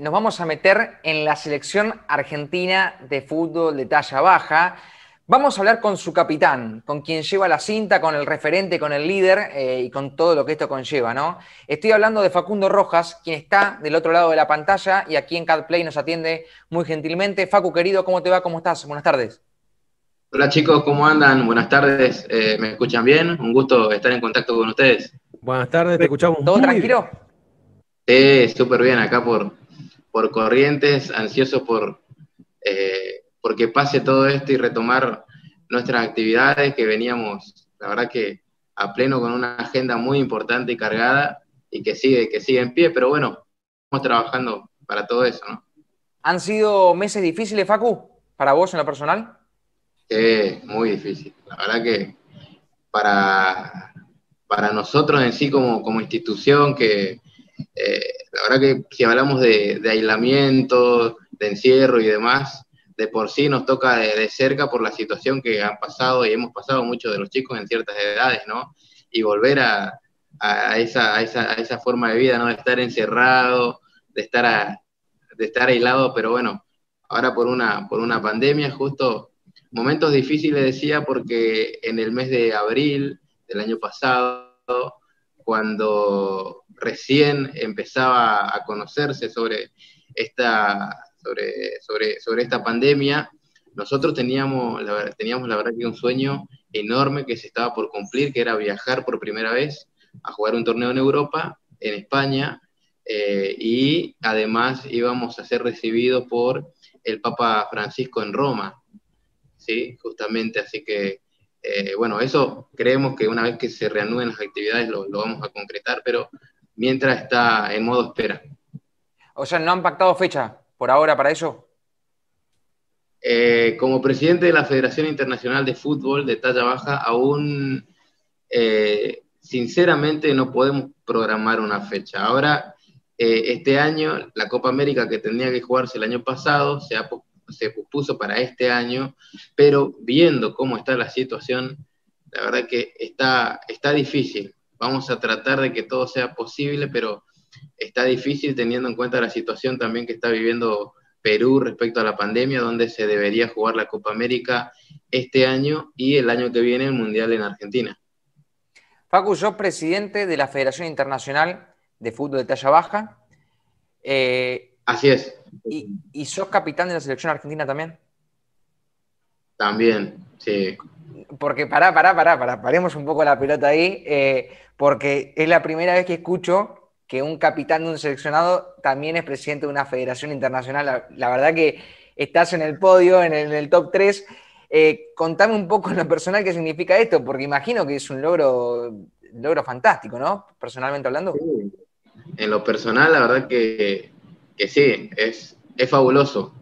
nos vamos a meter en la selección argentina de fútbol de talla baja. Vamos a hablar con su capitán, con quien lleva la cinta, con el referente, con el líder eh, y con todo lo que esto conlleva, ¿no? Estoy hablando de Facundo Rojas, quien está del otro lado de la pantalla y aquí en CatPlay nos atiende muy gentilmente. Facu, querido, ¿cómo te va? ¿Cómo estás? Buenas tardes. Hola chicos, ¿cómo andan? Buenas tardes. Eh, ¿Me escuchan bien? Un gusto estar en contacto con ustedes. Buenas tardes, te escuchamos. ¿Todo tranquilo? Sí, súper bien acá por, por Corrientes, ansioso por, eh, porque pase todo esto y retomar nuestras actividades que veníamos, la verdad que a pleno con una agenda muy importante y cargada y que sigue, que sigue en pie, pero bueno, estamos trabajando para todo eso, ¿no? ¿Han sido meses difíciles, Facu, para vos en lo personal? Sí, muy difícil. La verdad que para, para nosotros en sí como, como institución, que eh, la verdad que si hablamos de, de aislamiento, de encierro y demás, de por sí nos toca de, cerca por la situación que han pasado y hemos pasado muchos de los chicos en ciertas edades, ¿no? Y volver a, a, esa, a, esa, a esa, forma de vida, ¿no? De estar encerrado, de estar, de estar aislado, pero bueno, ahora por una, por una pandemia, justo momentos difíciles decía porque en el mes de abril del año pasado, cuando recién empezaba a conocerse sobre esta sobre, sobre, esta pandemia, nosotros teníamos la, teníamos la verdad que un sueño enorme que se estaba por cumplir, que era viajar por primera vez a jugar un torneo en Europa, en España, eh, y además íbamos a ser recibidos por el Papa Francisco en Roma, ¿sí? Justamente, así que, eh, bueno, eso creemos que una vez que se reanuden las actividades lo, lo vamos a concretar, pero mientras está en modo espera. O sea, ¿no han pactado fecha? por ahora para eso? Eh, como presidente de la Federación Internacional de Fútbol de talla baja, aún eh, sinceramente no podemos programar una fecha. Ahora, eh, este año, la Copa América que tenía que jugarse el año pasado se, ha, se pospuso para este año, pero viendo cómo está la situación, la verdad que está, está difícil. Vamos a tratar de que todo sea posible, pero está difícil teniendo en cuenta la situación también que está viviendo Perú respecto a la pandemia, donde se debería jugar la Copa América este año y el año que viene el Mundial en Argentina. Facu, sos presidente de la Federación Internacional de Fútbol de Talla Baja. Eh, Así es. Y, sos capitán de la selección argentina también? También, sí. Porque pará, pará, pará, pará, paremos un poco la pelota ahí, eh, porque es la primera vez que escucho que un capitán de un seleccionado también es presidente de una federación internacional. La, verdad que estás en el podio, en el, top 3. Eh, contame un poco en lo personal qué significa esto, porque imagino que es un logro, logro fantástico, ¿no? Personalmente hablando. En lo personal, la verdad que, sí, es, es fabuloso,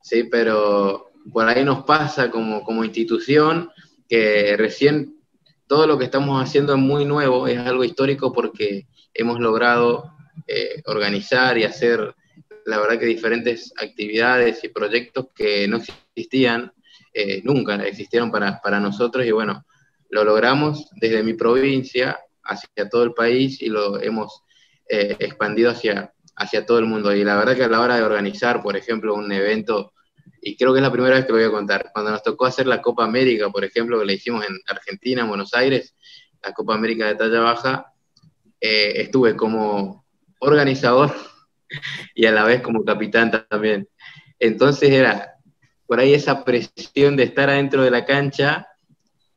sí, pero por ahí nos pasa como, como institución que recién todo lo que estamos haciendo es muy nuevo, es algo histórico porque hemos logrado eh, organizar y hacer, la verdad que diferentes actividades y proyectos que no existían, eh, nunca existieron para, para nosotros y bueno, lo logramos desde mi provincia hacia todo el país y lo hemos eh, expandido hacia, hacia todo el mundo. Y la verdad que a la hora de organizar, por ejemplo, un evento, y creo que es la primera vez que lo voy a contar, cuando nos tocó hacer la Copa América, por ejemplo, que la hicimos en Argentina, en Buenos Aires, la Copa América de talla baja, eh, estuve como organizador y a la vez como capitán también. Entonces era por ahí esa presión de estar adentro de la cancha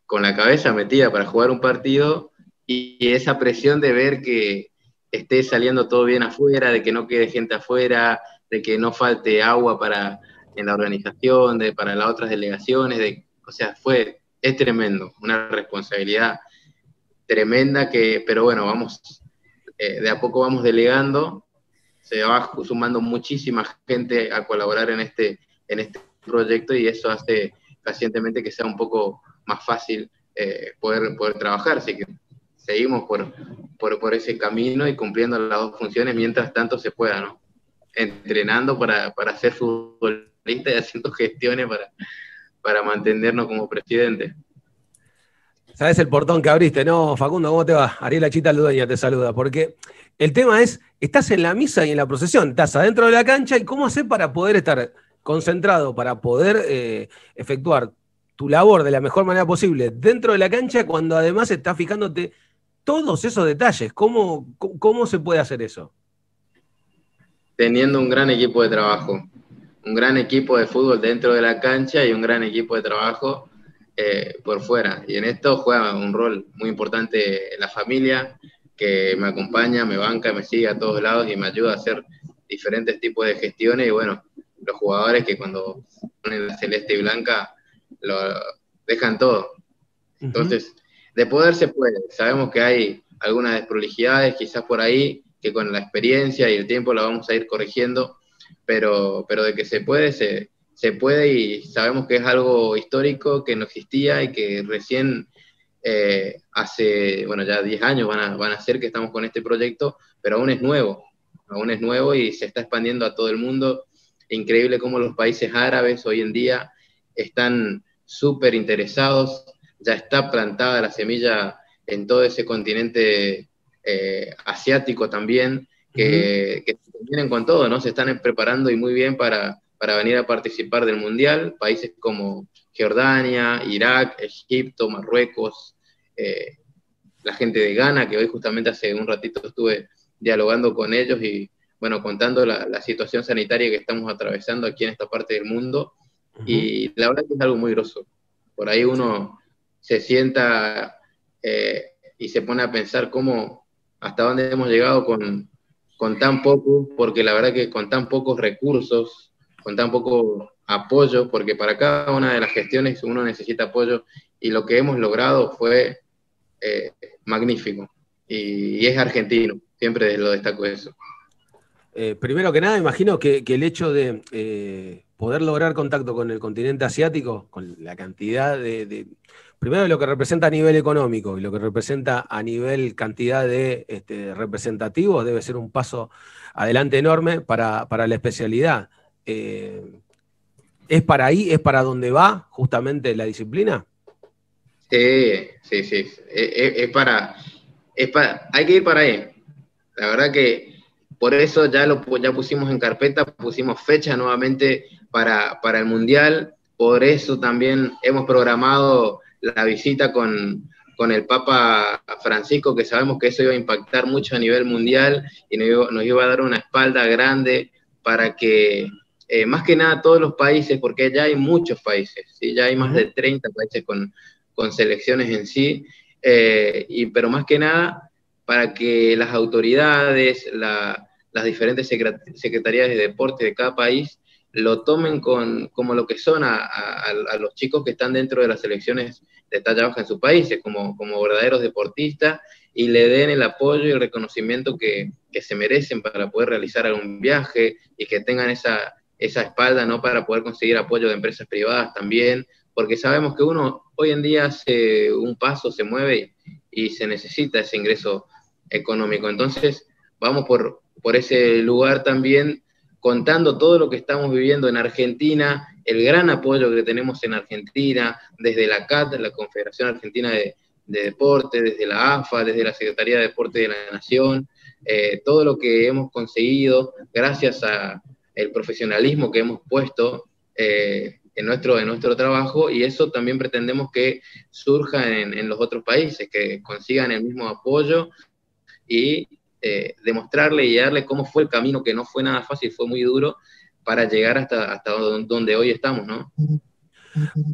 con la cabeza metida para jugar un partido y esa presión de ver que esté saliendo todo bien afuera, de que no quede gente afuera, de que no falte agua para en la organización, de, para las otras delegaciones, de, o sea, fue, es tremendo, una responsabilidad tremenda que, pero bueno, vamos, eh, de a poco vamos delegando, se va sumando muchísima gente a colaborar en este, en este proyecto y eso hace pacientemente que sea un poco más fácil eh, poder, poder trabajar, así que seguimos por, por, ese camino y cumpliendo las dos funciones mientras tanto se pueda, ¿no? Entrenando para, para ser futbolista y haciendo gestiones para, para mantenernos como presidente. sabes el portón que abriste, ¿no? Facundo, ¿cómo te va? Ariela Chita Ludueña te saluda, porque el tema es, estás en la misa y en la procesión, estás adentro de la cancha y cómo hacer para poder estar concentrado, para poder eh, efectuar tu labor de la mejor manera posible dentro de la cancha cuando además estás fijándote todos esos detalles. ¿Cómo, cómo se puede hacer eso? Teniendo un gran equipo de trabajo, un gran equipo de fútbol dentro de la cancha y un gran equipo de trabajo eh, por fuera. Y en esto juega un rol muy importante la familia, que me acompaña, me banca, me sigue a todos lados y me ayuda a hacer diferentes tipos de gestiones. Y bueno, los jugadores que cuando ponen la celeste y blanca lo dejan todo. Entonces, de poder se puede. Sabemos que hay algunas desprolijidades quizás por ahí, que con la experiencia y el tiempo la vamos a ir corrigiendo, pero, pero de que se puede, se, se puede y sabemos que es algo histórico que no existía y que recién eh, hace, bueno, ya 10 años van a, van a ser que estamos con este proyecto, pero aún es nuevo, aún es nuevo y se está expandiendo a todo el mundo. Increíble cómo los países árabes hoy en día están súper interesados, ya está plantada la semilla en todo ese continente eh, asiático también, que, que vienen con todo, ¿no? Se están preparando y muy bien para, para venir a participar del Mundial, países como Jordania, Irak, Egipto, Marruecos, eh, la gente de Ghana, que hoy justamente hace un ratito estuve dialogando con ellos y, bueno, contando la, situación sanitaria que estamos atravesando aquí en esta parte del mundo. Y la verdad que es algo muy groso. Por ahí uno se sienta eh, y se pone a pensar cómo, hasta dónde hemos llegado con, con tan poco, porque la verdad que con tan pocos recursos, con tan poco apoyo, porque para cada una de las gestiones uno necesita apoyo y lo que hemos logrado fue eh, magnífico. Y, es argentino, siempre lo destaco eso. Eh, primero que nada, imagino que, el hecho de eh, poder lograr contacto con el continente asiático, con la cantidad de, primero lo que representa a nivel económico y lo que representa a nivel cantidad de este, representativos, debe ser un paso adelante enorme para, para la especialidad. Eh, ¿Es para ahí, es para donde va justamente la disciplina? Sí, sí, sí. Es, para, es para, hay que ir para ahí. La verdad que por eso ya lo ya pusimos en carpeta, pusimos fecha nuevamente para, para el Mundial. Por eso también hemos programado la visita con, con el Papa Francisco, que sabemos que eso iba a impactar mucho a nivel mundial y nos iba a dar una espalda grande para que eh, más que nada todos los países, porque ya hay muchos países, ¿sí? ya hay más de 30 países con, con selecciones en sí, eh, y, pero más que nada para que las autoridades, las diferentes secretarías de deporte de cada país lo tomen con, como lo que son a, los chicos que están dentro de las selecciones de talla baja en sus países, como, como verdaderos deportistas, y le den el apoyo y el reconocimiento que, que se merecen para poder realizar algún viaje y que tengan esa, esa espalda, ¿no? Para poder conseguir apoyo de empresas privadas también, porque sabemos que uno hoy en día hace un paso, se mueve y, se necesita ese ingreso económico. Entonces, vamos por, por ese lugar también contando todo lo que estamos viviendo en Argentina, el gran apoyo que tenemos en Argentina, desde la CAT, la Confederación Argentina de, Deporte, desde la AFA, desde la Secretaría de Deporte de la Nación, eh, todo lo que hemos conseguido gracias a, el profesionalismo que hemos puesto eh, en, nuestro, en nuestro trabajo y eso también pretendemos que surja en, los otros países, que consigan el mismo apoyo y eh, demostrarle y darle cómo fue el camino, que no fue nada fácil, fue muy duro para llegar hasta, hasta donde hoy estamos, ¿no?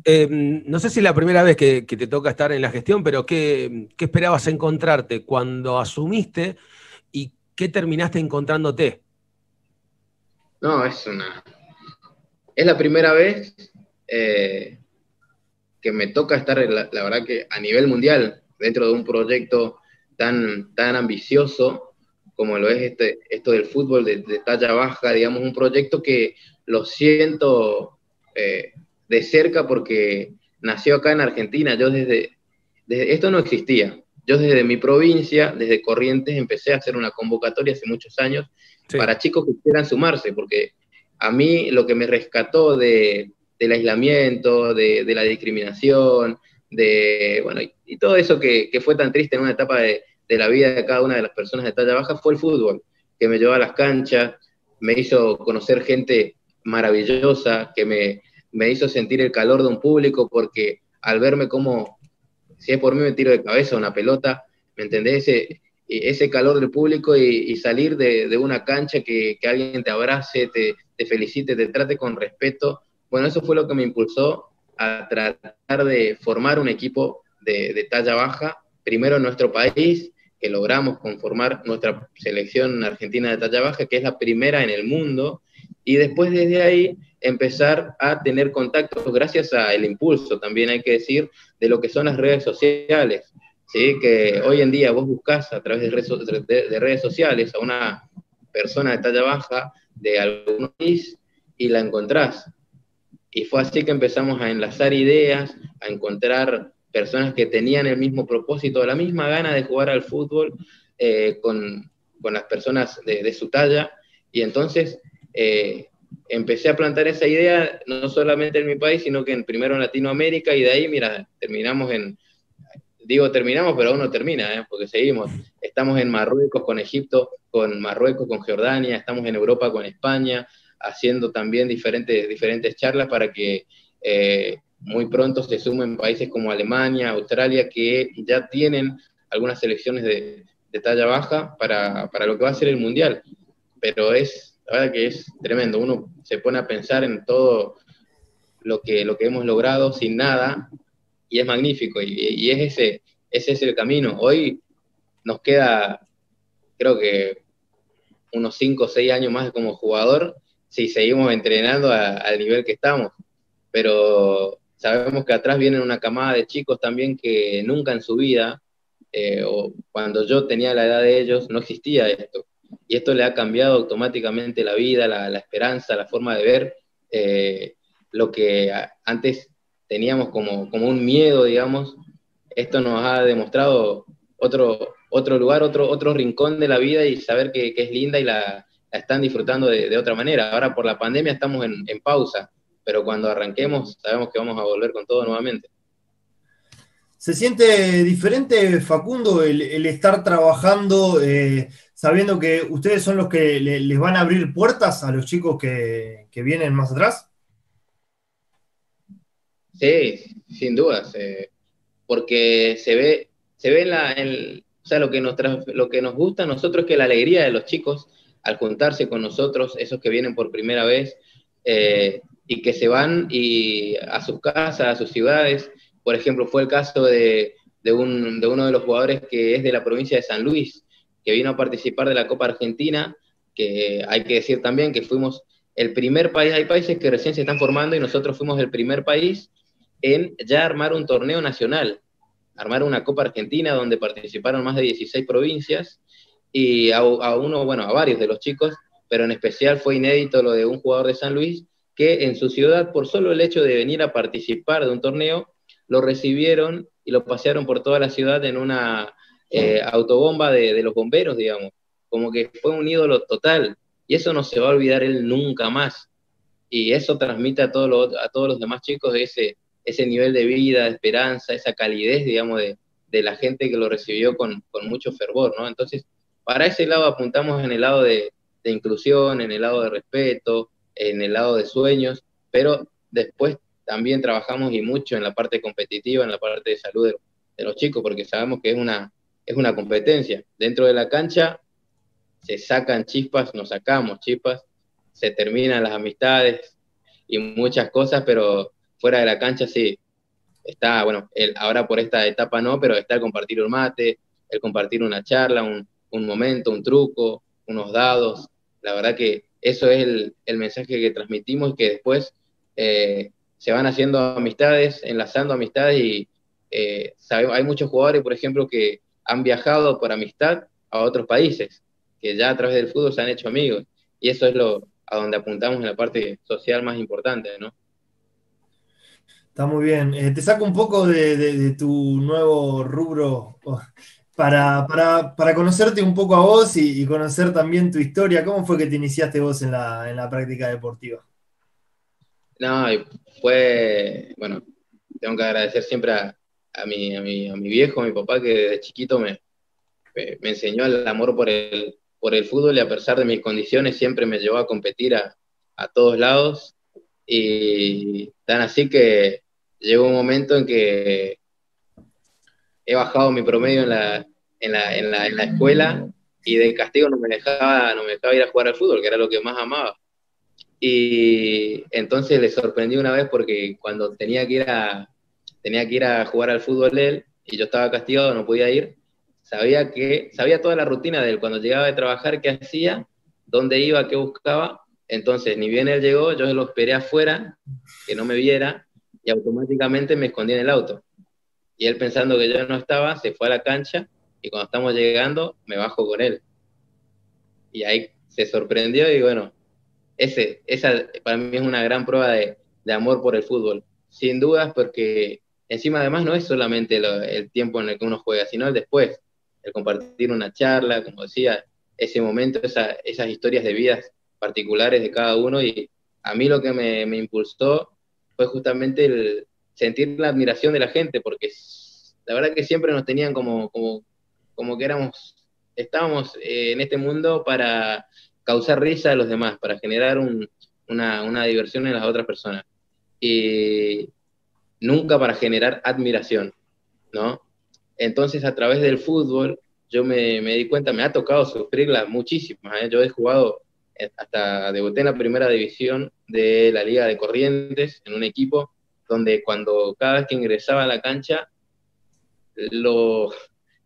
Eh, no sé si es la primera vez que, te toca estar en la gestión, pero ¿qué, ¿qué, esperabas encontrarte cuando asumiste y qué terminaste encontrándote? No, es una. Es la primera vez eh, que me toca estar, la, verdad que a nivel mundial, dentro de un proyecto tan, tan ambicioso como lo es este, esto del fútbol de, talla baja, digamos, un proyecto que lo siento eh, de cerca porque nació acá en Argentina. Yo desde, desde, esto no existía. Yo desde mi provincia, desde Corrientes, empecé a hacer una convocatoria hace muchos años para chicos que quieran sumarse, porque a mí lo que me rescató de, del aislamiento, de, la discriminación, de, bueno, y, todo eso que, fue tan triste en una etapa de, la vida de cada una de las personas de talla baja fue el fútbol, que me llevó a las canchas, me hizo conocer gente maravillosa, que me, me hizo sentir el calor de un público, porque al verme como, si es por mí me tiro de cabeza una pelota, ¿me entendés? Ese, ese calor del público y, salir de, una cancha que, alguien te abrace, te, te, felicite, te trate con respeto. Bueno, eso fue lo que me impulsó a tratar de formar un equipo de, talla baja, primero en nuestro país, que logramos conformar nuestra selección argentina de talla baja, que es la primera en el mundo, y después desde ahí empezar a tener contactos gracias al impulso, también hay que decir, de lo que son las redes sociales, ¿sí? que hoy en día vos buscas a través de redes, de redes sociales a una persona de talla baja de algún país y la encontrás. Y fue así que empezamos a enlazar ideas, a encontrar personas que tenían el mismo propósito, la misma gana de jugar al fútbol eh, con, las personas de, su talla. Y entonces eh, empecé a plantar esa idea, no solamente en mi país, sino que en, primero en Latinoamérica y de ahí, mira, terminamos en, digo terminamos, pero aún no termina, ¿eh? porque seguimos. Estamos en Marruecos con Egipto, con Marruecos con Jordania, estamos en Europa con España, haciendo también diferentes, diferentes charlas para que muy pronto se sumen países como Alemania, Australia, que ya tienen algunas selecciones de, talla baja para, lo que va a ser el Mundial. Pero es, la verdad que es tremendo, uno se pone a pensar en todo lo que, lo que hemos logrado sin nada y es magnífico y, es ese, ese es el camino. Hoy nos queda, creo que unos 5 o 6 años más como jugador si seguimos entrenando al nivel que estamos. Pero sabemos que atrás viene una camada de chicos también que nunca en su vida, eh, o cuando yo tenía la edad de ellos, no existía esto. Y esto le ha cambiado automáticamente la vida, la, esperanza, la forma de ver eh, lo que antes teníamos como, como un miedo, digamos. Esto nos ha demostrado otro, otro lugar, otro, otro rincón de la vida y saber que, que es linda y la, están disfrutando de, otra manera. Ahora por la pandemia estamos en, pausa, pero cuando arranquemos sabemos que vamos a volver con todo nuevamente. ¿Se siente diferente, Facundo, el, estar trabajando eh, sabiendo que ustedes son los que les van a abrir puertas a los chicos que, vienen más atrás? Sí, sin dudas, porque se ve, se ve la, o sea, lo que, nos, lo que nos gusta a nosotros es que la alegría de los chicos al juntarse con nosotros, esos que vienen por primera vez eh, y que se van y a sus casas, a sus ciudades. Por ejemplo, fue el caso de, uno de los jugadores que es de la provincia de San Luis, que vino a participar de la Copa Argentina, que hay que decir también que fuimos el primer país, hay países que recién se están formando y nosotros fuimos el primer país en ya armar un torneo nacional, armar una Copa Argentina donde participaron más de 16 provincias y a, uno, bueno, a varios de los chicos, pero en especial fue inédito lo de un jugador de San Luis que en su ciudad, por solo el hecho de venir a participar de un torneo, lo recibieron y lo pasearon por toda la ciudad en una eh, autobomba de, los bomberos, digamos. Como que fue un ídolo total. Y eso no se va a olvidar él nunca más. Y eso transmite a, todos a todos los demás chicos ese, ese nivel de vida, de esperanza, esa calidez, digamos, de, la gente que lo recibió con, con mucho fervor, ¿no? Entonces, para ese lado apuntamos en el lado de, inclusión, en el lado de respeto, en el lado de sueños, pero después también trabajamos y mucho en la parte competitiva, en la parte de salud de, los chicos, porque sabemos que es una, es una competencia. Dentro de la cancha se sacan chispas, nos sacamos chispas, se terminan las amistades y muchas cosas, pero fuera de la cancha sí, está, bueno, el, ahora por esta etapa no, pero está el compartir un mate, el compartir una charla, un, un momento, un truco, unos dados. La verdad que eso es el, mensaje que transmitimos y que después eh, se van haciendo amistades, enlazando amistades y eh, hay muchos jugadores, por ejemplo, que han viajado por amistad a otros países, que ya a través del fútbol se han hecho amigos. Y eso es lo a donde apuntamos en la parte social más importante, ¿no? Está muy bien. Eh, te saco un poco de, tu nuevo rubro para, conocerte un poco a vos y, conocer también tu historia, ¿cómo fue que te iniciaste vos en la, práctica deportiva? No, fue, bueno, tengo que agradecer siempre a, mi, a mi, a mi viejo, a mi papá, que desde chiquito me, me, enseñó el amor por el, por el fútbol y a pesar de mis condiciones siempre me llevó a competir a, a todos lados. Y tan así que llegó un momento en que he bajado mi promedio en la, en la, en la, en la escuela y de castigo no me, dejaba, no me dejaba ir a jugar al fútbol, que era lo que más amaba. Y entonces le sorprendí una vez porque cuando tenía que ir a, tenía que ir a jugar al fútbol él y yo estaba castigado, no podía ir, sabía que sabía toda la rutina de él, cuando llegaba de trabajar, qué hacía, dónde iba, qué buscaba. Entonces, ni bien él llegó, yo lo esperé afuera, que no me viera, y automáticamente me escondí en el auto. Y él pensando que yo no estaba, se fue a la cancha y cuando estamos llegando me bajo con él. Y ahí se sorprendió y bueno, ese, esa para mí es una gran prueba de, de amor por el fútbol. Sin dudas porque encima además no es solamente el tiempo en el que uno juega, sino el después, el compartir una charla, como decía, ese momento, esas historias de vidas particulares de cada uno y a mí lo que me, me impulsó fue justamente el sentir la admiración de la gente, porque la verdad que siempre nos tenían como, como, como que éramos, estábamos eh, en este mundo para causar risa a los demás, para generar una, una, diversión en las otras personas. Y nunca para generar admiración, ¿no? Entonces, a través del fútbol, yo me, me di cuenta, me ha tocado sufrirla muchísimas. ¿eh? Yo he jugado eh, hasta debuté en la primera división de la Liga de Corrientes, en un equipo donde cuando cada vez que ingresaba a la cancha, lo,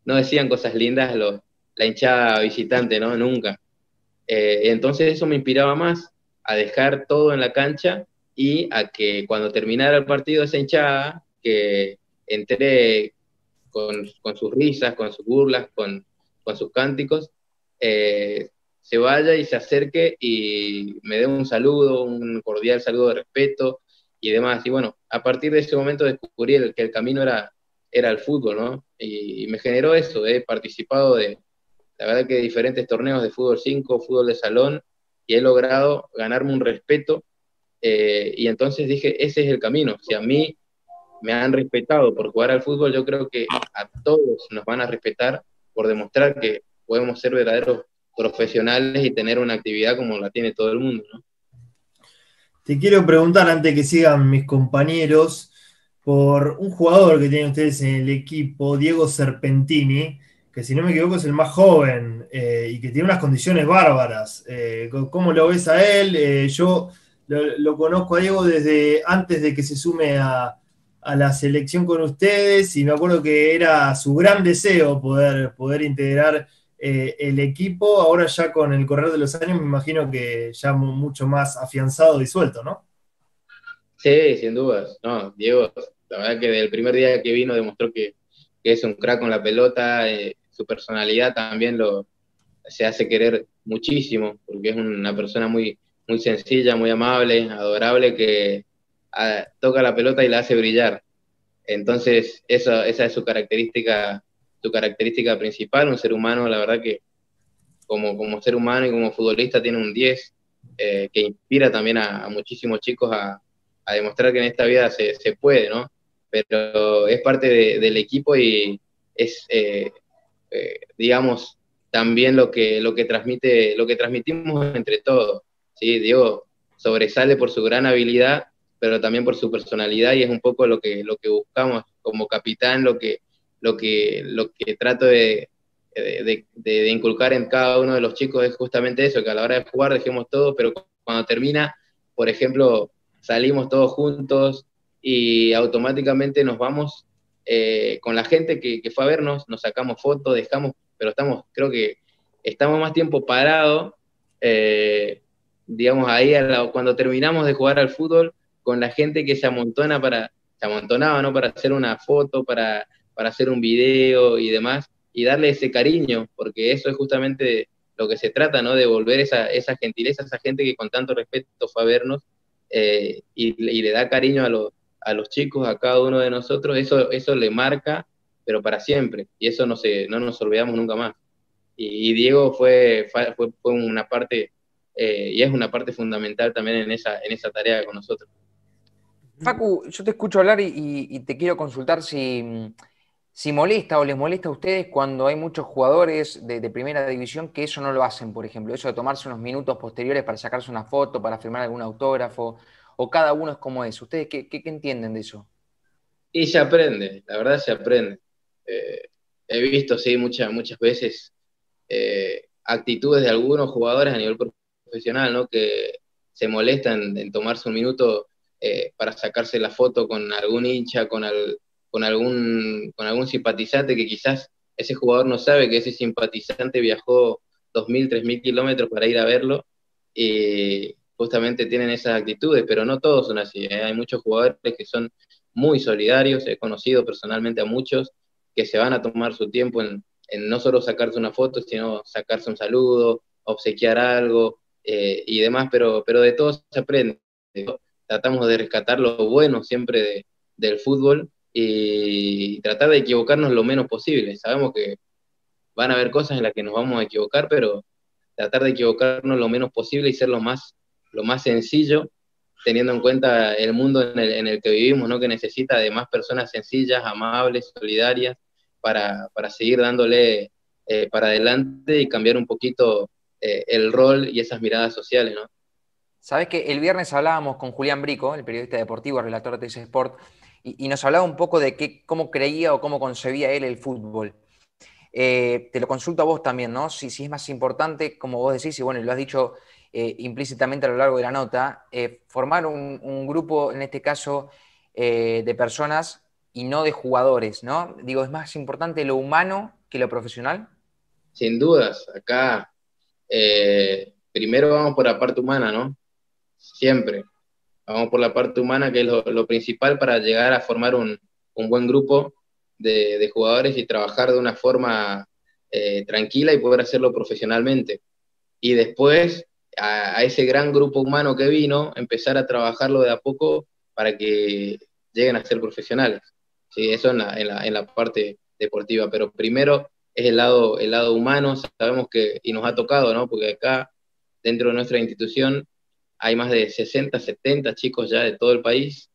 no decían cosas lindas la hinchada visitante, ¿no? Nunca. Eh, entonces eso me inspiraba más a dejar todo en la cancha y a que cuando terminara el partido esa hinchada, que entré con, sus risas, con sus burlas, con, sus cánticos, eh, se vaya y se acerque y me dé un saludo, un cordial saludo de respeto y demás. Y bueno, a partir de ese momento descubrí que el camino era, era el fútbol, ¿no? Y, me generó eso, he participado de, la verdad que de diferentes torneos de fútbol 5, fútbol de salón, y he logrado ganarme un respeto. Eh, y entonces dije, ese es el camino. Si a mí me han respetado por jugar al fútbol, yo creo que a todos nos van a respetar por demostrar que podemos ser verdaderos profesionales y tener una actividad como la tiene todo el mundo. ¿no? Te quiero preguntar, antes que sigan mis compañeros, por un jugador que tienen ustedes en el equipo, Diego Serpentini, que si no me equivoco es el más joven eh, y que tiene unas condiciones bárbaras. Eh, ¿Cómo lo ves a él? Eh, yo lo, conozco a Diego desde antes de que se sume a, a, la selección con ustedes y me acuerdo que era su gran deseo poder, poder integrar eh, el equipo ahora ya con el correr de los años me imagino que ya mucho más afianzado y suelto, ¿no? Sí, sin dudas. No, Diego, la verdad que desde el primer día que vino demostró que, es un crack con la pelota, eh, su personalidad también lo se hace querer muchísimo, porque es una persona muy, muy sencilla, muy amable, adorable, que ah, toca la pelota y la hace brillar. Entonces, esa es su característica su característica principal, un ser humano, la verdad que como, como ser humano y como futbolista tiene un 10 eh, que inspira también a, muchísimos chicos a, a, demostrar que en esta vida se, se puede, ¿no? Pero es parte del equipo y es, eh, eh, digamos, también lo que, lo que transmite, lo que transmitimos entre todos, ¿sí? Diego sobresale por su gran habilidad, pero también por su personalidad y es un poco lo que, lo que buscamos como capitán, lo que, lo que, lo que trato de, de, inculcar en cada uno de los chicos es justamente eso, que a la hora de jugar dejemos todo, pero cuando termina, por ejemplo, salimos todos juntos y automáticamente nos vamos eh, con la gente que, fue a vernos, nos sacamos fotos, dejamos, pero estamos, creo que estamos más tiempo parados, eh, digamos, ahí cuando terminamos de jugar al fútbol, con la gente que se amontona para, se amontonaba, ¿no? Para hacer una foto, para para hacer un video y demás, y darle ese cariño, porque eso es justamente lo que se trata, ¿no? Devolver esa, esa gentileza a esa gente que con tanto respeto fue a vernos eh, y, le da cariño a, a los chicos, a cada uno de nosotros, eso, eso le marca, pero para siempre, y eso no, se, no nos olvidamos nunca más. Y, Diego fue, fue, fue, una parte, eh, y es una parte fundamental también en esa, en esa tarea con nosotros. Facu, yo te escucho hablar y, te quiero consultar si, si, molesta o les molesta a ustedes cuando hay muchos jugadores de, primera división que eso no lo hacen, por ejemplo, eso de tomarse unos minutos posteriores para sacarse una foto, para firmar algún autógrafo, o cada uno es como es. ¿Ustedes qué, entienden de eso? Y se aprende, la verdad se aprende. Eh, he visto, sí, muchas, muchas veces eh, actitudes de algunos jugadores a nivel profesional, ¿no? Que se molestan en tomarse un minuto eh, para sacarse la foto con algún hincha, con, con, algún, con algún simpatizante que quizás ese jugador no sabe que ese simpatizante viajó 2.000, 3.000 kilómetros para ir a verlo y justamente tienen esas actitudes, pero no todos son así. ¿eh? Hay muchos jugadores que son muy solidarios, he conocido personalmente a muchos que se van a tomar su tiempo en, no solo sacarse una foto, sino sacarse un saludo, obsequiar algo eh, y demás, pero, pero de todo se aprende tratamos de rescatar lo bueno siempre del fútbol y tratar de equivocarnos lo menos posible. Sabemos que van a haber cosas en las que nos vamos a equivocar, pero tratar de equivocarnos lo menos posible y ser lo más, lo más sencillo, teniendo en cuenta el mundo en el, que vivimos, ¿no? que necesita de más personas sencillas, amables, solidarias, para, seguir dándole eh, para adelante y cambiar un poquito eh, el rol y esas miradas sociales. ¿no? Sabes que el viernes hablábamos con Julián Brico, el periodista deportivo, relator de ese Sport, y, nos hablaba un poco de qué, cómo creía o cómo concebía él el fútbol. Eh, te lo consulto a vos también, ¿no? Si, si, es más importante, como vos decís, y bueno, lo has dicho eh, implícitamente a lo largo de la nota, eh, formar un, grupo, en este caso, de personas y no de jugadores, ¿no? Digo, ¿es más importante lo humano que lo profesional? Sin dudas, acá primero vamos por la parte humana, ¿no? siempre. Vamos por la parte humana, que es lo, principal para llegar a formar un, buen grupo de, jugadores y trabajar de una forma eh, tranquila y poder hacerlo profesionalmente. Y después, a, ese gran grupo humano que vino, empezar a trabajarlo de a poco para que lleguen a ser profesionales. Sí, eso en la, en la, parte deportiva, pero primero es el lado, el lado humano, sabemos que, y nos ha tocado, ¿no? Porque acá, dentro de nuestra institución, hay más de 60, 70 chicos ya de todo el país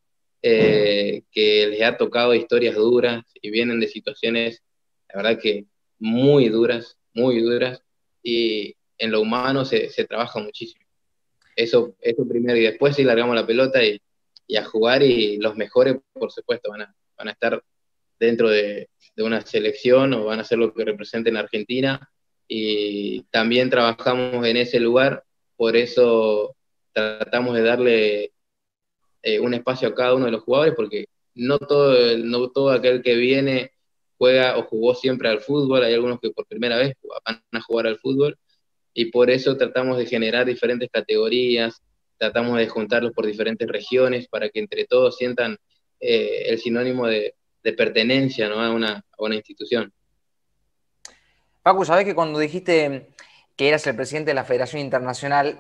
eh, que les ha tocado historias duras y vienen de situaciones, la verdad que muy duras, muy duras, y en lo humano se, trabaja muchísimo. Eso, eso primero, y después sí largamos la pelota y, a jugar, y los mejores, por supuesto, van a, van a estar dentro de, de una selección o van a ser lo que representen Argentina, y también trabajamos en ese lugar, por eso tratamos de darle eh, un espacio a cada uno de los jugadores porque no todo, no todo aquel que viene juega o jugó siempre al fútbol, hay algunos que por primera vez van a jugar al fútbol. Y por eso tratamos de generar diferentes categorías, tratamos de juntarlos por diferentes regiones para que entre todos sientan eh, el sinónimo de, pertenencia a, una, a una institución. Paco, sabes que cuando dijiste que eras el presidente de la Federación Internacional,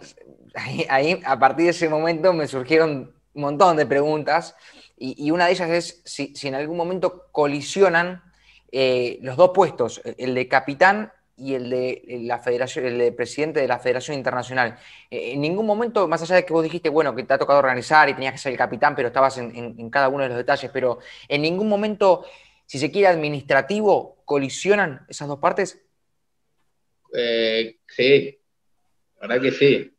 ahí, a partir de ese momento me surgieron un montón de preguntas y, una de ellas es si, en algún momento colisionan eh, los dos puestos, el de capitán y el de la federación, el de presidente de la Federación Internacional. Eh, en ningún momento, más allá de que vos dijiste, bueno, que te ha tocado organizar y tenías que ser el capitán, pero estabas en, cada uno de los detalles, pero en ningún momento, si se quiere administrativo, colisionan esas dos partes. Eh, sí, la verdad que sí.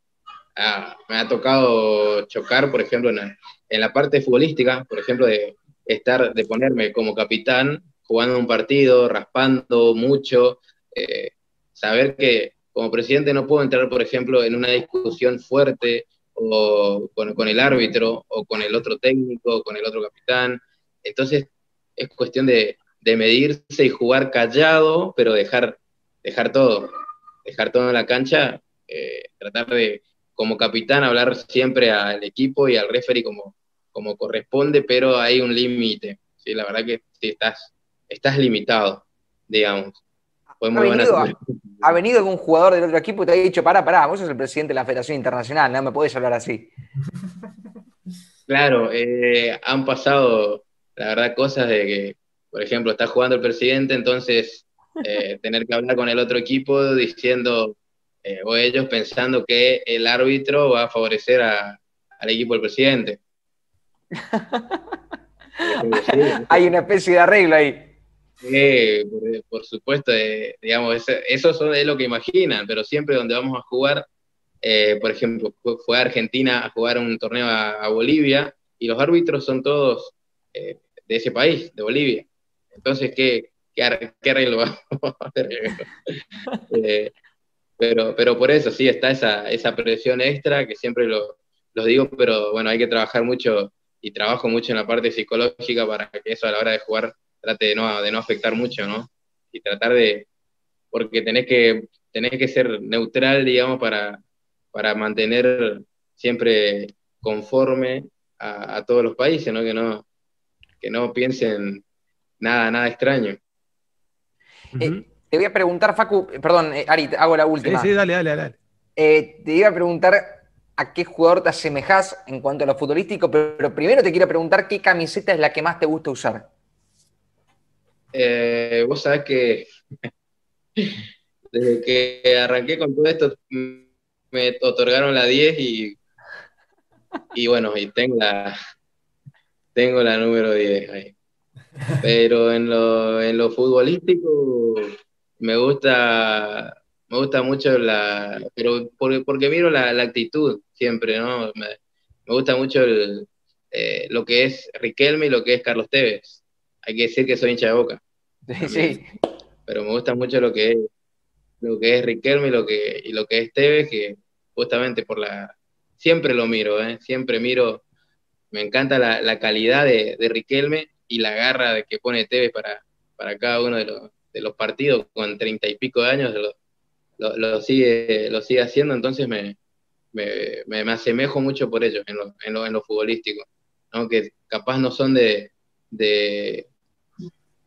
Ah, me ha tocado chocar, por ejemplo, en la, parte futbolística, por ejemplo, de estar, de ponerme como capitán jugando un partido, raspando mucho, eh, saber que como presidente no puedo entrar, por ejemplo, en una discusión fuerte o con, el árbitro o con el otro técnico o con el otro capitán. Entonces, es cuestión de, medirse y jugar callado, pero dejar, dejar todo, dejar todo en la cancha, eh, tratar de, como capitán hablar siempre al equipo y al referee como, como corresponde, pero hay un límite. ¿sí? La verdad que estás, estás limitado, digamos. ha, venido, algún jugador del otro equipo y te ha dicho, pará, pará, vos sos el presidente de la Federación Internacional, no me podés hablar así. Claro, eh, han pasado, la verdad, cosas de que, por ejemplo, está jugando el presidente, entonces eh, tener que hablar con el otro equipo diciendo, eh, o ellos pensando que el árbitro va a favorecer al equipo del presidente. Hay una especie de arreglo ahí. Sí, por, supuesto, eh, digamos, eso, es lo que imaginan, pero siempre donde vamos a jugar, eh, por ejemplo, fue a Argentina a jugar un torneo a, Bolivia y los árbitros son todos eh, de ese país, de Bolivia. Entonces, ¿qué, qué, arreglo vamos a hacer? pero, pero por eso sí está esa, esa presión extra que siempre lo, lo digo, pero bueno, hay que trabajar mucho y trabajo mucho en la parte psicológica para que eso a la hora de jugar trate de no, de no afectar mucho, ¿no? Y tratar de, porque tenés que, tenés que ser neutral, digamos, para, para mantener siempre conforme a, todos los países, ¿no? Que no, que no piensen nada, nada extraño. Eh, te voy a preguntar, Facu, perdón, eh, Ari, hago la última. Sí, sí, dale, dale, dale. Eh, te iba a preguntar a qué jugador te asemejas en cuanto a lo futbolístico, pero primero te quiero preguntar qué camiseta es la que más te gusta usar. Eh, vos sabés que desde que arranqué con todo esto me otorgaron la 10 y, y bueno, y tengo la, tengo la número 10 ahí. Pero en lo, en lo futbolístico me gusta me gusta mucho la, pero porque, miro la, actitud siempre, ¿no? Me, gusta mucho eh, lo que es Riquelme y lo que es Carlos Tevez. Hay que decir que soy hincha de boca. Sí. Pero me gusta mucho lo que es, lo que es Riquelme y lo que, y lo que es Tevez, que justamente por la, siempre lo miro, ¿eh? Siempre miro, me encanta la, calidad de, Riquelme y la garra de que pone Tevez para, para cada uno de los, de los partidos con treinta y pico de años, de los, lo, sigue, lo sigue haciendo, entonces me, me, asemejo mucho por ello en lo, en lo, en lo futbolístico, que capaz no son de, de,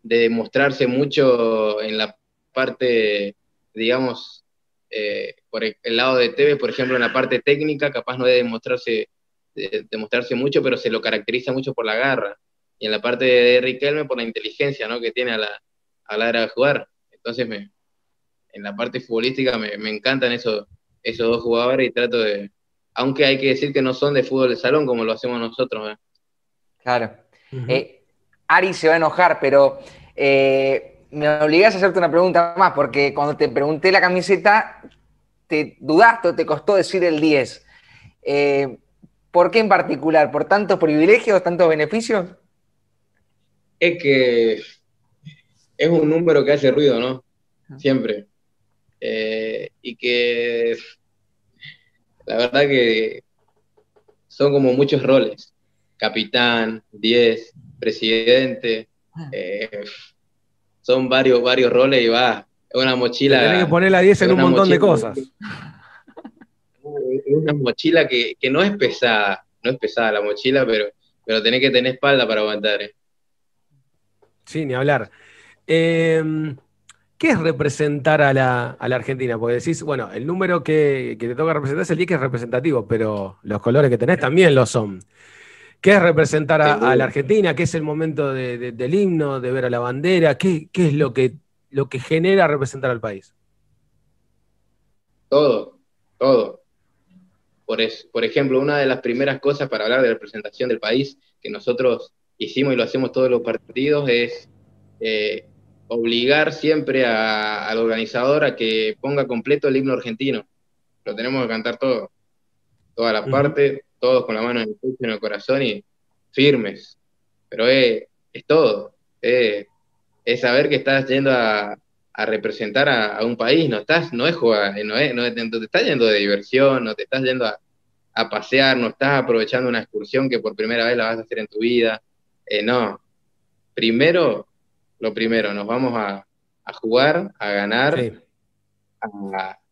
demostrarse mucho en la parte, digamos, eh, por el, lado de TV, por ejemplo, en la parte técnica, capaz no debe demostrarse, demostrarse mucho, pero se lo caracteriza mucho por la garra. Y en la parte de Riquelme por la inteligencia ¿no? que tiene a la, a la hora de jugar. Entonces me, en la parte futbolística me, encantan esos, esos dos jugadores y trato de, aunque hay que decir que no son de fútbol de salón como lo hacemos nosotros. ¿eh? Claro. Eh, Ari se va a enojar, pero eh, me obligás a hacerte una pregunta más, porque cuando te pregunté la camiseta, te dudaste o te costó decir el 10. ¿Por qué en particular? ¿Por tantos privilegios, tantos beneficios? Es que es un número que hace ruido, ¿no? Siempre. Eh, y que la verdad que son como muchos roles, capitán, 10, presidente, ah. eh, son varios, varios roles y va, es una mochila. Tienes que poner la 10 en un montón de cosas. Es una mochila que, no es pesada, no es pesada la mochila, pero, pero tenés que tener espalda para aguantar. ¿eh? Sí, ni hablar. Eh, ¿Qué es representar a la, Argentina? Porque decís, bueno, el número que, te toca representar es el 10 que es representativo, pero los colores que tenés también lo son. ¿Qué es representar a, la Argentina? ¿Qué es el momento del himno, de ver a la bandera? ¿Qué, es lo que, lo que genera representar al país? Todo, todo. Por, por ejemplo, una de las primeras cosas para hablar de representación del país que nosotros hicimos y lo hacemos todos los partidos es eh, obligar siempre al organizador a que ponga completo el himno argentino. Lo tenemos que cantar todo, toda la parte, todos con la mano en el pecho, en el corazón y firmes. Pero es, todo, es, saber que estás yendo a, representar a, un país, no estás, no es jugar, no, es, no, te estás yendo de diversión, no te estás yendo a, pasear, no estás aprovechando una excursión que por primera vez la vas a hacer en tu vida. Eh, no, primero lo primero, nos vamos a, jugar, a ganar,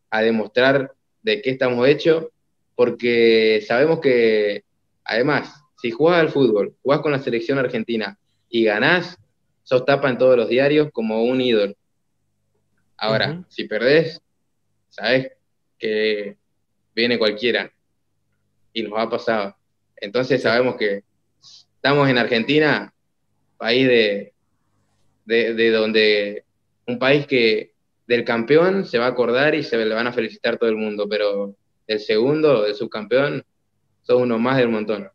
a, demostrar de qué estamos hechos, porque sabemos que, además, si jugás al fútbol, jugás con la selección argentina y ganás, sos tapa en todos los diarios como un ídolo. Ahora, si perdés, sabes que viene cualquiera y nos ha pasado. Entonces sabemos que estamos en Argentina, país de, de, donde un país que del campeón se va a acordar y se le van a felicitar todo el mundo, pero el segundo, el subcampeón, son uno más del montón.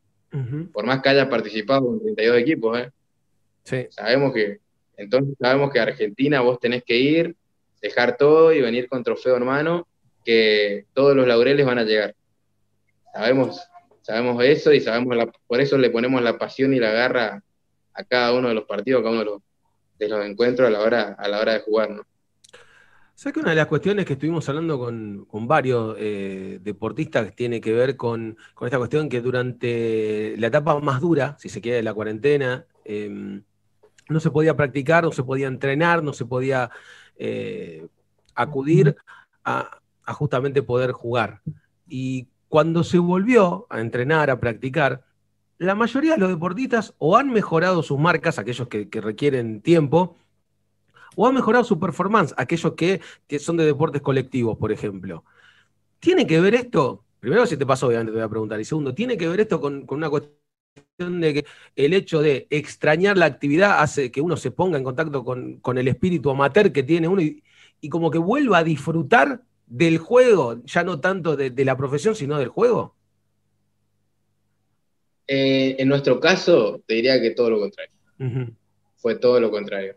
Por más que haya participado en 32 equipos, ¿eh? Sí. Sabemos que, entonces sabemos que Argentina vos tenés que ir, dejar todo y venir con trofeo en mano, que todos los laureles van a llegar. Sabemos, sabemos eso y sabemos por eso le ponemos la pasión y la garra a cada uno de los partidos, a cada uno de los, de los encuentros a la hora, a la hora de jugar, ¿no? ¿Sabes que una de las cuestiones que estuvimos hablando con, varios eh, deportistas tiene que ver con, esta cuestión que durante la etapa más dura, si se quiere, de la cuarentena, em, no se podía practicar, no se podía entrenar, no se podía eh, acudir a, a, justamente poder jugar. Y cuando se volvió a entrenar, a practicar, la mayoría de los deportistas o han mejorado sus marcas, aquellos que, requieren tiempo, o han mejorado su performance, aquellos que, son de deportes colectivos, por ejemplo. ¿Tiene que ver esto? Primero, si te pasó, obviamente te voy a preguntar. Y segundo, ¿tiene que ver esto con, una cuestión de que el hecho de extrañar la actividad hace que uno se ponga en contacto con, el espíritu amateur que tiene uno y, como que vuelva a disfrutar del juego, ya no tanto de la profesión, sino del juego? Eh, en nuestro caso, te diría que todo lo contrario. Fue todo lo contrario.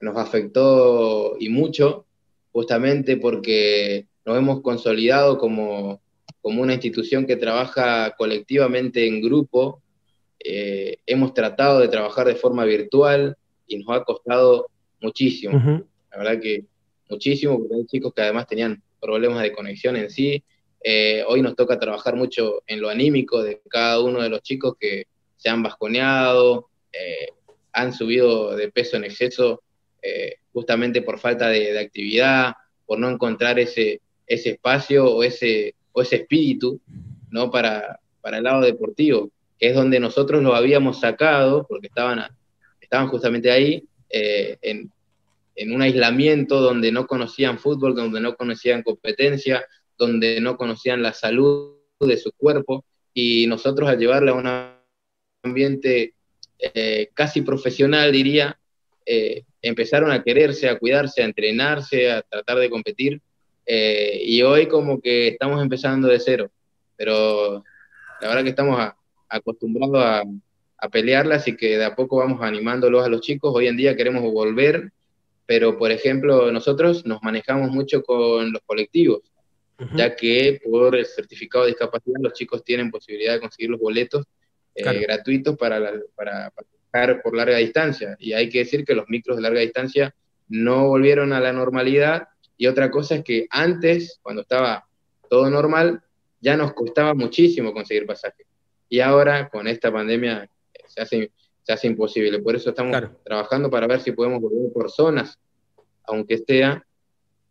Nos afectó y mucho, justamente porque nos hemos consolidado como, una institución que trabaja colectivamente en grupo. Eh, hemos tratado de trabajar de forma virtual y nos ha costado muchísimo. La verdad que muchísimo, porque hay chicos que además tenían problemas de conexión en sí, eh, hoy nos toca trabajar mucho en lo anímico de cada uno de los chicos que se han basconeado, eh, han subido de peso en exceso eh, justamente por falta de, actividad, por no encontrar ese, ese espacio o ese, o ese espíritu ¿no? para, para el lado deportivo, que es donde nosotros lo habíamos sacado, porque estaban, estaban justamente ahí, en, en un aislamiento donde no conocían fútbol, donde no conocían competencia, donde no conocían la salud de su cuerpo y nosotros al llevarla a un ambiente eh, casi profesional, diría, eh, empezaron a quererse, a cuidarse, a entrenarse, a tratar de competir. Eh, y hoy como que estamos empezando de cero, pero la verdad que estamos acostumbrados a, a pelearlas y que de a poco vamos animándolos a los chicos. Hoy en día queremos volver, pero por ejemplo nosotros nos manejamos mucho con los colectivos ya que por el certificado de discapacidad los chicos tienen posibilidad de conseguir los boletos eh, gratuitos para, la, para, por larga distancia. Y hay que decir que los micros de larga distancia no volvieron a la normalidad. Y otra cosa es que antes, cuando estaba todo normal, ya nos costaba muchísimo conseguir pasajes. Y ahora, con esta pandemia, se hace, se hace imposible. Por eso estamos trabajando para ver si podemos volver por zonas, aunque sea,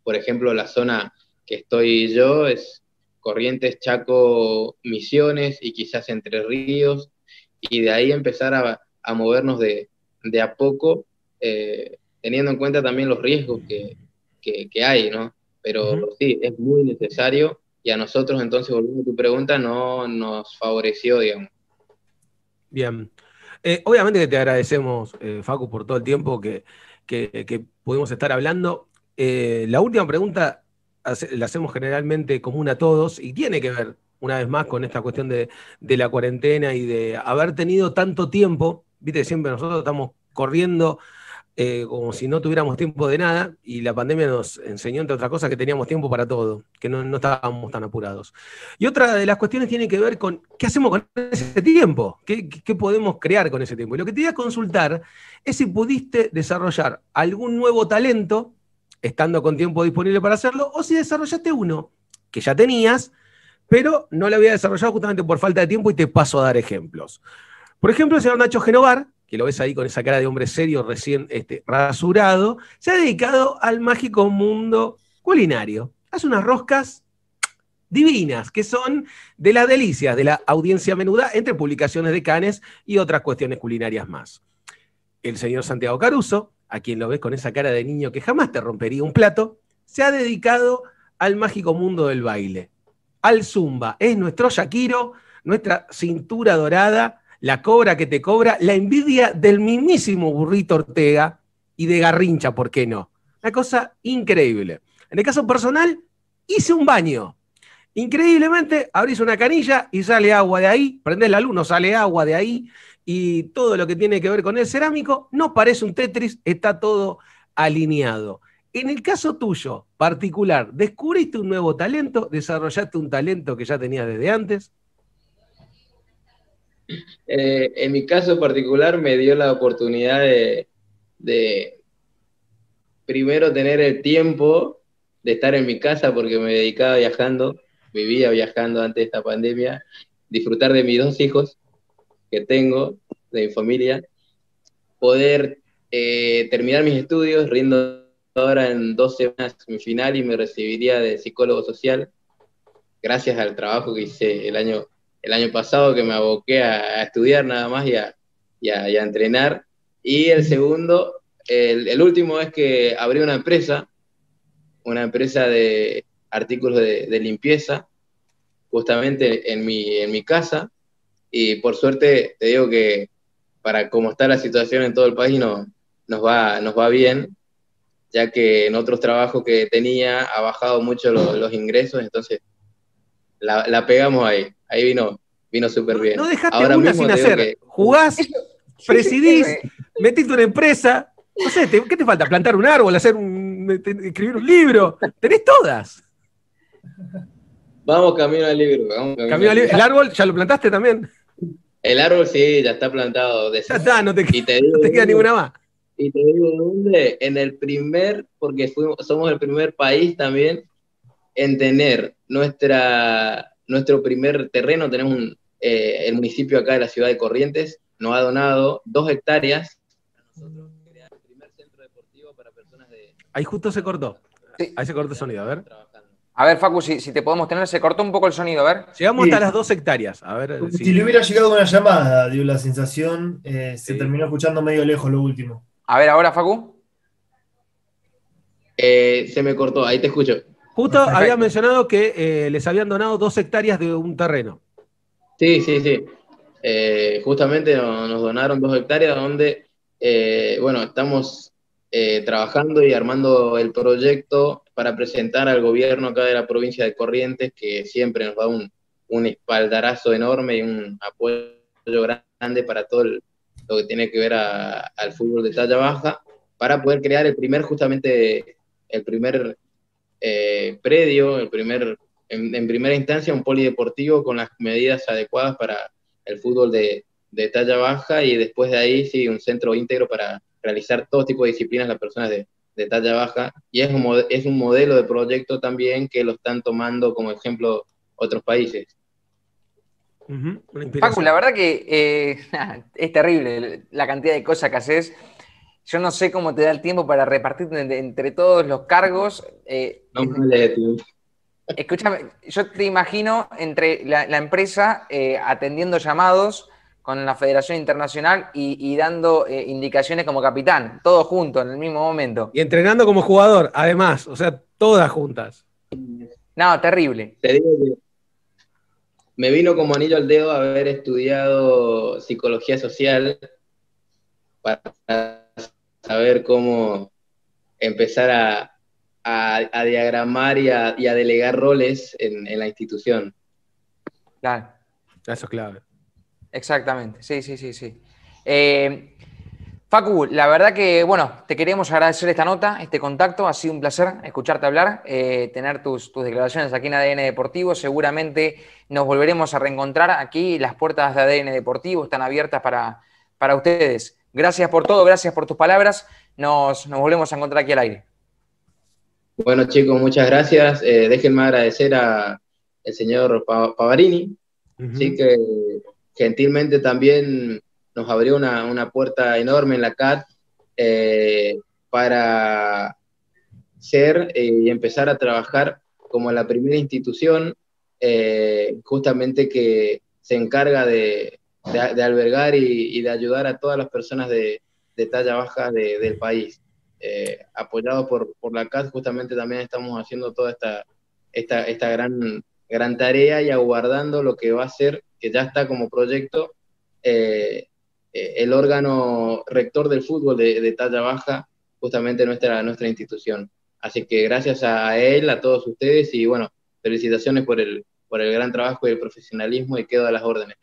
por ejemplo, la zona que estoy yo es Corrientes, Chaco, Misiones y quizás Entre Ríos, y de ahí empezar a, movernos de, a poco, eh, teniendo en cuenta también los riesgos que, hay, ¿no? Pero sí, es muy necesario y a nosotros entonces, volviendo a tu pregunta, no nos favoreció, digamos. Bien. Eh, obviamente que te agradecemos, eh, Facu, por todo el tiempo que, que pudimos estar hablando. la última pregunta la hacemos generalmente común a todos y tiene que ver, una vez más, con esta cuestión de, la cuarentena y de haber tenido tanto tiempo. Viste, siempre nosotros estamos corriendo eh, como si no tuviéramos tiempo de nada y la pandemia nos enseñó, entre otras cosas, que teníamos tiempo para todo, que no, estábamos tan apurados. Y otra de las cuestiones tiene que ver con qué hacemos con ese tiempo, qué, qué podemos crear con ese tiempo. Y lo que te voy a consultar es si pudiste desarrollar algún nuevo talento estando con tiempo disponible para hacerlo, o si desarrollaste uno que ya tenías, pero no lo había desarrollado justamente por falta de tiempo y te paso a dar ejemplos. Por ejemplo, el señor Nacho Genovar, que lo ves ahí con esa cara de hombre serio recién este, rasurado, se ha dedicado al mágico mundo culinario. Hace unas roscas divinas, que son de las delicias de la audiencia menuda entre publicaciones de canes y otras cuestiones culinarias más. El señor Santiago Caruso, a quien lo ves con esa cara de niño que jamás te rompería un plato, se ha dedicado al mágico mundo del baile, al zumba. Es nuestro Shakiro, nuestra cintura dorada, la cobra que te cobra, la envidia del mismísimo burrito Ortega y de Garrincha, ¿por qué no? Una cosa increíble. En el caso personal, hice un baño. Increíblemente, abrís una canilla y sale agua de ahí, prendés la luz, no sale agua de ahí, y todo lo que tiene que ver con el cerámico no parece un Tetris, está todo alineado. En el caso tuyo particular, ¿descubriste un nuevo talento? ¿Desarrollaste un talento que ya tenías desde antes? Eh, en mi caso particular me dio la oportunidad de, de primero tener el tiempo de estar en mi casa porque me dedicaba viajando, vivía viajando antes de esta pandemia, disfrutar de mis dos hijos que tengo, de mi familia, poder eh, terminar mis estudios, rindo ahora en dos semanas mi final y me recibiría de psicólogo social, gracias al trabajo que hice el año, el año pasado, que me aboqué a, estudiar nada más y a, entrenar. Y el segundo, el, último es que abrí una empresa, una empresa de artículos de, limpieza, justamente en mi, en mi casa, y por suerte te digo que para cómo está la situación en todo el país no, nos, va, nos va bien, ya que en otros trabajos que tenía ha bajado mucho los ingresos, entonces la, pegamos ahí, ahí vino, vino súper bien. No dejaste Ahora una sin hacer, jugás, presidís, metiste una empresa, no sé, ¿qué te falta? ¿Plantar un árbol, hacer un, escribir un libro? Tenés todas. Vamos camino al libro. camino al libro. ¿El árbol ya lo plantaste también? El árbol sí, ya está plantado. De ya está, no te, queda ninguna más. Y te digo dónde, en el primer, porque fuimos, somos el primer país también en tener nuestra, nuestro primer terreno, tenemos un, eh, el municipio acá de la ciudad de Corrientes, nos ha donado dos hectáreas nosotros crear el primer centro deportivo para personas de... Ahí justo se cortó. Ahí se cortó el sonido, a ver. A ver, Facu, si, te podemos tener, se cortó un poco el sonido, a ver. Llegamos hasta las dos hectáreas. A ver, si, le hubiera llegado una llamada, dio la sensación, eh, se terminó escuchando medio lejos lo último. A ver, ahora, Facu. Eh, se me cortó, ahí te escucho. Justo había mencionado que eh, les habían donado dos hectáreas de un terreno. Sí, sí, sí. justamente nos, nos, donaron dos hectáreas donde, bueno, estamos trabajando y armando el proyecto para presentar al gobierno acá de la provincia de Corrientes, que siempre nos da un, espaldarazo enorme y un apoyo grande para todo lo que tiene que ver al fútbol de talla baja, para poder crear el primer, justamente, el primer eh, predio, el primer, en, primera instancia, un polideportivo con las medidas adecuadas para el fútbol de, de talla baja y después de ahí, sí, un centro íntegro para realizar todo tipo de disciplinas las personas de, de talla baja, y es un, es un modelo de proyecto también que lo están tomando como ejemplo otros países. Paco, la verdad que eh, es terrible la cantidad de cosas que haces. Yo no sé cómo te da el tiempo para repartir entre, todos los cargos. Eh, no me tiempo. Escúchame, yo te imagino entre la, empresa eh, atendiendo llamados, con la Federación Internacional y, dando eh, indicaciones como capitán, todos juntos en el mismo momento. Y entrenando como jugador, además, o sea, todas juntas. No, terrible. Te digo que me vino como anillo al dedo haber estudiado psicología social para saber cómo empezar a, diagramar y a, delegar roles en, en la institución. Claro. Eso es clave. Exactamente, sí, sí, sí, sí. Eh, Facu, la verdad que, bueno, te queremos agradecer esta nota, este contacto. Ha sido un placer escucharte hablar, eh, tener tus, declaraciones aquí en ADN Deportivo. Seguramente nos volveremos a reencontrar aquí. Las puertas de ADN Deportivo están abiertas para, para ustedes. Gracias por todo, gracias por tus palabras. Nos, volvemos a encontrar aquí al aire. Bueno, chicos, muchas gracias. Eh, déjenme agradecer al señor Pavarini, sí que gentilmente también nos abrió una, puerta enorme en la CAT eh, para ser eh, y empezar a trabajar como la primera institución eh, justamente que se encarga de, albergar y, de ayudar a todas las personas de, talla baja del país. apoyados por, por, la CAT, justamente también estamos haciendo toda esta, esta, esta gran, gran tarea y aguardando lo que va a ser que ya está como proyecto, eh, eh, el órgano rector del fútbol de, talla baja, justamente nuestra, nuestra institución. Así que gracias a él, a todos ustedes y bueno, felicitaciones por el, por el gran trabajo y el profesionalismo y quedo a las órdenes.